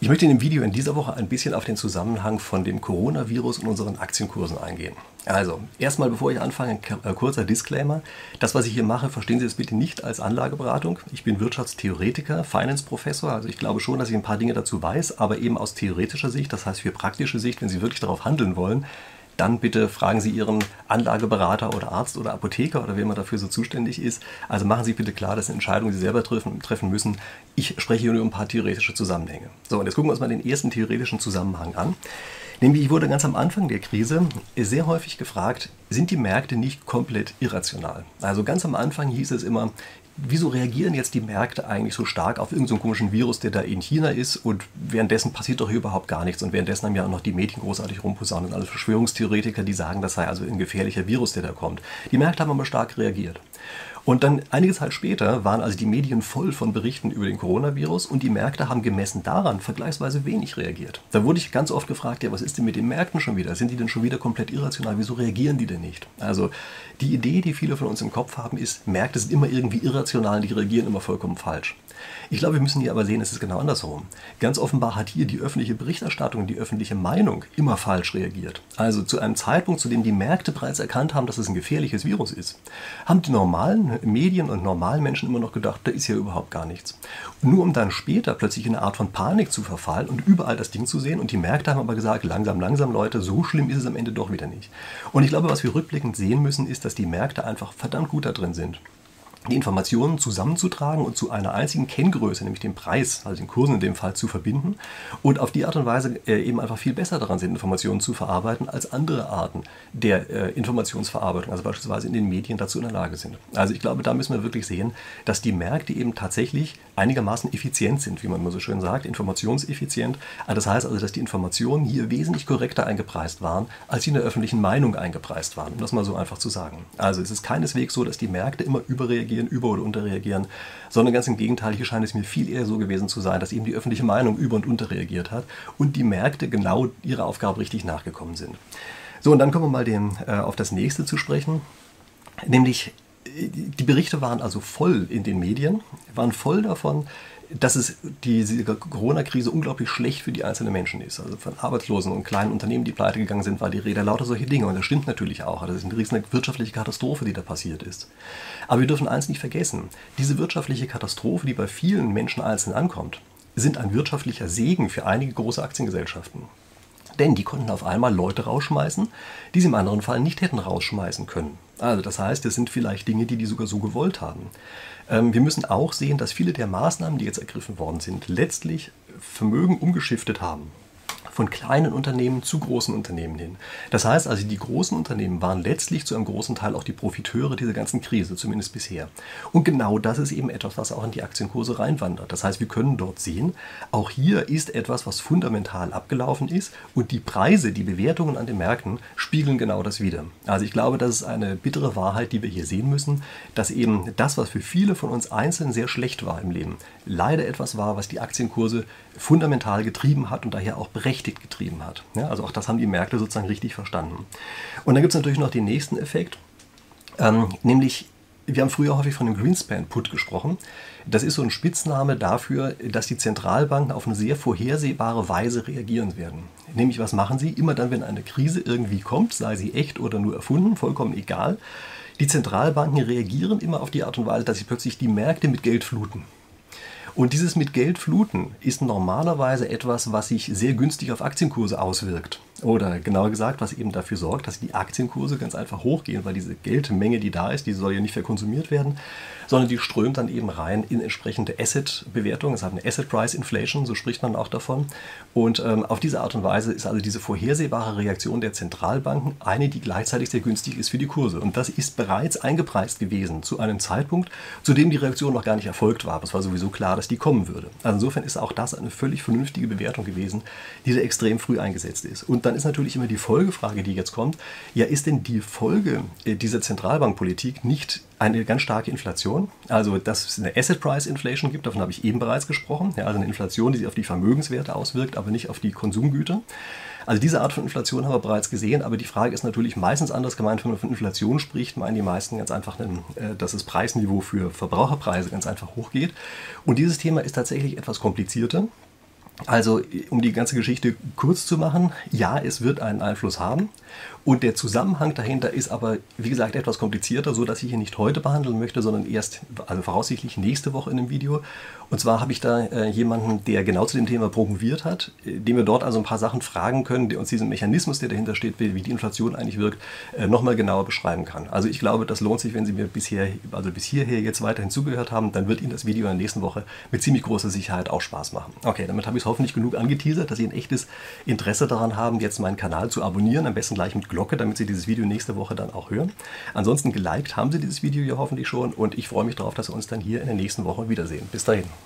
Ich möchte in dem Video in dieser Woche ein bisschen auf den Zusammenhang von dem Coronavirus und unseren Aktienkursen eingehen. Also, erstmal bevor ich anfange, ein äh, kurzer Disclaimer. Das, was ich hier mache, verstehen Sie es bitte nicht als Anlageberatung. Ich bin Wirtschaftstheoretiker, Finance-Professor, also ich glaube schon, dass ich ein paar Dinge dazu weiß, aber eben aus theoretischer Sicht, das heißt für praktische Sicht, wenn Sie wirklich darauf handeln wollen, dann bitte fragen Sie Ihren Anlageberater oder Arzt oder Apotheker oder wer immer dafür so zuständig ist. Also machen Sie bitte klar, das sind Entscheidungen, die Sie selber treffen, treffen müssen. Ich spreche hier nur ein paar theoretische Zusammenhänge. So, und jetzt gucken wir uns mal den ersten theoretischen Zusammenhang an. Nämlich, ich wurde ganz am Anfang der Krise sehr häufig gefragt, sind die Märkte nicht komplett irrational? Also ganz am Anfang hieß es immer, wieso reagieren jetzt die Märkte eigentlich so stark auf irgendeinen so komischen Virus, der da in China ist und währenddessen passiert doch hier überhaupt gar nichts und währenddessen haben ja auch noch die Medien großartig rumposaunen und alle Verschwörungstheoretiker, die sagen, das sei also ein gefährlicher Virus, der da kommt. Die Märkte haben aber stark reagiert. Und dann einige Zeit später waren also die Medien voll von Berichten über den Coronavirus und die Märkte haben gemessen daran vergleichsweise wenig reagiert. Da wurde ich ganz oft gefragt, ja, was ist denn mit den Märkten schon wieder? Sind die denn schon wieder komplett irrational? Wieso reagieren die denn nicht? Also die Idee, die viele von uns im Kopf haben, ist, Märkte sind immer irgendwie irrational, die reagieren immer vollkommen falsch. Ich glaube, wir müssen hier aber sehen, es ist genau andersherum. Ganz offenbar hat hier die öffentliche Berichterstattung, die öffentliche Meinung immer falsch reagiert. Also zu einem Zeitpunkt, zu dem die Märkte bereits erkannt haben, dass es ein gefährliches Virus ist, haben die normalen Medien und normalen Menschen immer noch gedacht, da ist ja überhaupt gar nichts. Und nur um dann später plötzlich in eine Art von Panik zu verfallen und überall das Ding zu sehen. Und die Märkte haben aber gesagt, langsam, langsam, Leute, so schlimm ist es am Ende doch wieder nicht. Und ich glaube, was wir rückblickend sehen müssen, ist, dass die Märkte einfach verdammt gut da drin sind die Informationen zusammenzutragen und zu einer einzigen Kenngröße, nämlich dem Preis, also den Kursen in dem Fall, zu verbinden und auf die Art und Weise äh, eben einfach viel besser daran sind, Informationen zu verarbeiten, als andere Arten der äh, Informationsverarbeitung, also beispielsweise in den Medien dazu in der Lage sind. Also ich glaube, da müssen wir wirklich sehen, dass die Märkte eben tatsächlich einigermaßen effizient sind, wie man immer so schön sagt, informationseffizient. Also das heißt also, dass die Informationen hier wesentlich korrekter eingepreist waren, als sie in der öffentlichen Meinung eingepreist waren, um das mal so einfach zu sagen. Also es ist keineswegs so, dass die Märkte immer überreagieren reagieren, über- oder unterreagieren, sondern ganz im Gegenteil, hier scheint es mir viel eher so gewesen zu sein, dass eben die öffentliche Meinung über- und unterreagiert hat und die Märkte genau ihrer Aufgabe richtig nachgekommen sind. So, und dann kommen wir mal dem, äh, auf das nächste zu sprechen, nämlich die Berichte waren also voll in den Medien, waren voll davon, dass es diese Corona-Krise unglaublich schlecht für die einzelnen Menschen ist. Also von Arbeitslosen und kleinen Unternehmen, die pleite gegangen sind, war die Rede lauter solche Dinge. Und das stimmt natürlich auch. Das ist eine riesige wirtschaftliche Katastrophe, die da passiert ist. Aber wir dürfen eins nicht vergessen. Diese wirtschaftliche Katastrophe, die bei vielen Menschen einzeln ankommt, sind ein wirtschaftlicher Segen für einige große Aktiengesellschaften. Denn die konnten auf einmal Leute rausschmeißen, die sie im anderen Fall nicht hätten rausschmeißen können. Also das heißt, es sind vielleicht Dinge, die die sogar so gewollt haben. Ähm, wir müssen auch sehen, dass viele der Maßnahmen, die jetzt ergriffen worden sind, letztlich Vermögen umgeschiftet haben von kleinen Unternehmen zu großen Unternehmen hin. Das heißt also, die großen Unternehmen waren letztlich zu einem großen Teil auch die Profiteure dieser ganzen Krise, zumindest bisher. Und genau das ist eben etwas, was auch in die Aktienkurse reinwandert. Das heißt, wir können dort sehen, auch hier ist etwas, was fundamental abgelaufen ist und die Preise, die Bewertungen an den Märkten spiegeln genau das wieder. Also ich glaube, das ist eine bittere Wahrheit, die wir hier sehen müssen, dass eben das, was für viele von uns einzeln sehr schlecht war im Leben, leider etwas war, was die Aktienkurse fundamental getrieben hat und daher auch berechtigt getrieben hat. Ja, also auch das haben die Märkte sozusagen richtig verstanden. Und dann gibt es natürlich noch den nächsten Effekt, ähm, nämlich wir haben früher häufig von dem Greenspan-Put gesprochen. Das ist so ein Spitzname dafür, dass die Zentralbanken auf eine sehr vorhersehbare Weise reagieren werden. Nämlich, was machen sie? Immer dann, wenn eine Krise irgendwie kommt, sei sie echt oder nur erfunden, vollkommen egal. Die Zentralbanken reagieren immer auf die Art und Weise, dass sie plötzlich die Märkte mit Geld fluten. Und dieses mit Geld fluten ist normalerweise etwas, was sich sehr günstig auf Aktienkurse auswirkt. Oder genauer gesagt, was eben dafür sorgt, dass die Aktienkurse ganz einfach hochgehen, weil diese Geldmenge, die da ist, die soll ja nicht verkonsumiert werden, sondern die strömt dann eben rein in entsprechende Asset-Bewertungen. Es hat eine Asset Price Inflation, so spricht man auch davon. Und ähm, auf diese Art und Weise ist also diese vorhersehbare Reaktion der Zentralbanken eine, die gleichzeitig sehr günstig ist für die Kurse. Und das ist bereits eingepreist gewesen zu einem Zeitpunkt, zu dem die Reaktion noch gar nicht erfolgt war. Es war sowieso klar, dass die kommen würde. Also insofern ist auch das eine völlig vernünftige Bewertung gewesen, die da extrem früh eingesetzt ist. Und dann ist natürlich immer die Folgefrage, die jetzt kommt, ja, ist denn die Folge äh, dieser Zentralbankpolitik nicht eine ganz starke Inflation. Also, dass es eine Asset Price Inflation gibt, davon habe ich eben bereits gesprochen. Ja, also eine Inflation, die sich auf die Vermögenswerte auswirkt, aber nicht auf die Konsumgüter. Also diese Art von Inflation haben wir bereits gesehen, aber die Frage ist natürlich meistens anders gemeint, wenn man von Inflation spricht, meinen die meisten ganz einfach, äh, dass das Preisniveau für Verbraucherpreise ganz einfach hochgeht. Und dieses Thema ist tatsächlich etwas komplizierter. Also, um die ganze Geschichte kurz zu machen, ja, es wird einen Einfluss haben. Und der Zusammenhang dahinter ist aber, wie gesagt, etwas komplizierter, so dass ich ihn nicht heute behandeln möchte, sondern erst, also voraussichtlich nächste Woche in einem Video. Und zwar habe ich da äh, jemanden, der genau zu dem Thema promoviert hat, äh, dem wir dort also ein paar Sachen fragen können, der uns diesen Mechanismus, der dahinter steht, wie, wie die Inflation eigentlich wirkt, äh, nochmal genauer beschreiben kann. Also ich glaube, das lohnt sich, wenn Sie mir bisher, also bis hierher jetzt weiterhin zugehört haben, dann wird Ihnen das Video in der nächsten Woche mit ziemlich großer Sicherheit auch Spaß machen. Okay, damit habe ich es hoffentlich genug angeteasert, dass Sie ein echtes Interesse daran haben, jetzt meinen Kanal zu abonnieren, am besten gleich mit Glocke, damit Sie dieses Video nächste Woche dann auch hören. Ansonsten geliked haben Sie dieses Video ja hoffentlich schon und ich freue mich darauf, dass wir uns dann hier in der nächsten Woche wiedersehen. Bis dahin.